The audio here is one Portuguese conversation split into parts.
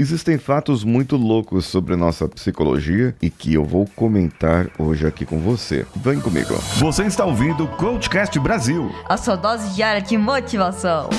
Existem fatos muito loucos sobre nossa psicologia e que eu vou comentar hoje aqui com você. Vem comigo. Você está ouvindo o Coachcast Brasil. A sua dose diária de motivação.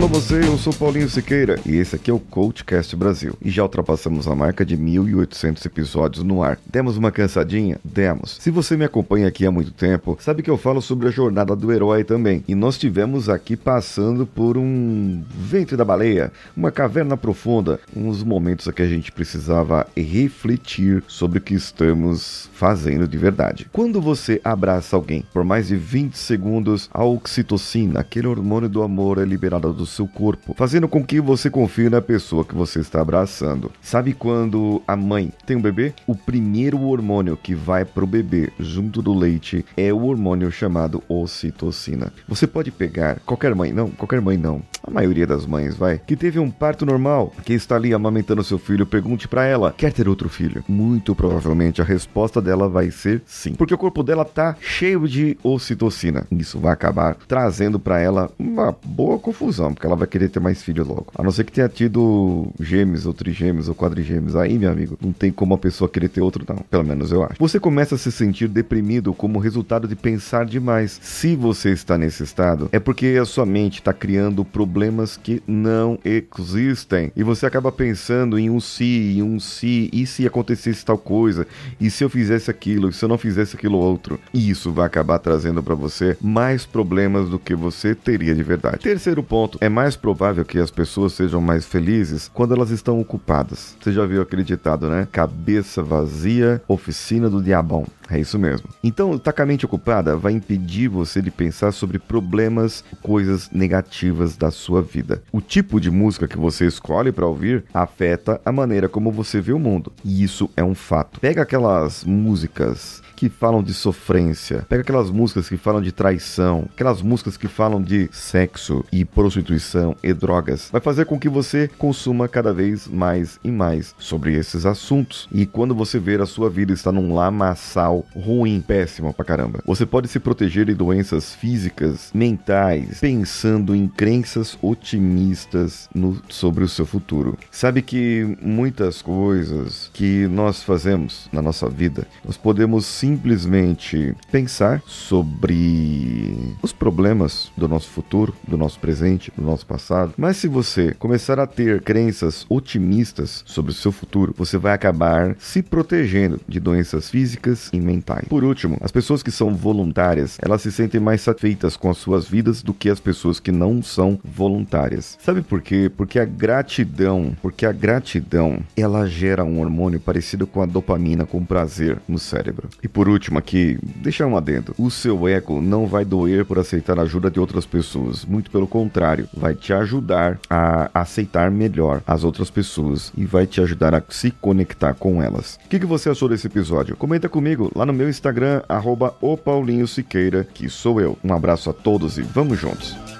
Alô você, eu sou Paulinho Siqueira e esse aqui é o Coachcast Brasil. E já ultrapassamos a marca de 1.800 episódios no ar. Demos uma cansadinha? Demos. Se você me acompanha aqui há muito tempo, sabe que eu falo sobre a jornada do herói também. E nós tivemos aqui passando por um ventre da baleia, uma caverna profunda, uns momentos que a gente precisava refletir sobre o que estamos fazendo de verdade. Quando você abraça alguém por mais de 20 segundos, a oxitocina, aquele hormônio do amor, é liberado do seu corpo, fazendo com que você confie na pessoa que você está abraçando. Sabe quando a mãe tem um bebê? O primeiro hormônio que vai pro bebê junto do leite é o hormônio chamado ocitocina. Você pode pegar qualquer mãe, não, qualquer mãe não. A maioria das mães, vai, que teve um parto normal, que está ali amamentando seu filho, pergunte para ela: quer ter outro filho? Muito provavelmente a resposta dela vai ser sim, porque o corpo dela tá cheio de ocitocina. Isso vai acabar trazendo para ela uma boa confusão, porque ela vai querer ter mais filho logo. A não ser que tenha tido gêmeos ou trigêmeos ou quadrigêmeos. Aí, meu amigo, não tem como a pessoa querer ter outro, não. Pelo menos eu acho. Você começa a se sentir deprimido como resultado de pensar demais. Se você está nesse estado, é porque a sua mente está criando problemas que não existem. E você acaba pensando em um se, em um se, e se acontecesse tal coisa, e se eu fizesse aquilo, e se eu não fizesse aquilo outro. E isso vai acabar trazendo para você mais problemas do que você teria de verdade. Terceiro ponto, é mais provável que as pessoas sejam mais felizes quando elas estão ocupadas. Você já viu aquele ditado, né? Cabeça vazia, oficina do diabão. É isso mesmo. Então, estar com a mente ocupada vai impedir você de pensar sobre problemas, coisas negativas da sua vida. O tipo de música que você escolhe para ouvir afeta a maneira como você vê o mundo. E isso é um fato. Pega aquelas músicas que falam de sofrência, pega aquelas músicas que falam de traição, aquelas músicas que falam de sexo e prostituição e drogas, vai fazer com que você consuma cada vez mais e mais sobre esses assuntos. E quando você ver a sua vida está num lamaçal ruim, péssimo pra caramba, você pode se proteger de doenças físicas, mentais, pensando em crenças otimistas no, sobre o seu futuro. Sabe que muitas coisas que nós fazemos na nossa vida, nós podemos sim simplesmente pensar sobre os problemas do nosso futuro, do nosso presente, do nosso passado. Mas se você começar a ter crenças otimistas sobre o seu futuro, você vai acabar se protegendo de doenças físicas e mentais. Por último, as pessoas que são voluntárias, elas se sentem mais satisfeitas com as suas vidas do que as pessoas que não são voluntárias. Sabe por quê? Porque a gratidão, porque a gratidão, ela gera um hormônio parecido com a dopamina, com prazer no cérebro. E por último aqui, deixar um adendo. O seu ego não vai doer por aceitar a ajuda de outras pessoas. Muito pelo contrário, vai te ajudar a aceitar melhor as outras pessoas e vai te ajudar a se conectar com elas. O que, que você achou desse episódio? Comenta comigo lá no meu Instagram, arroba o Paulinho Siqueira, que sou eu. Um abraço a todos e vamos juntos!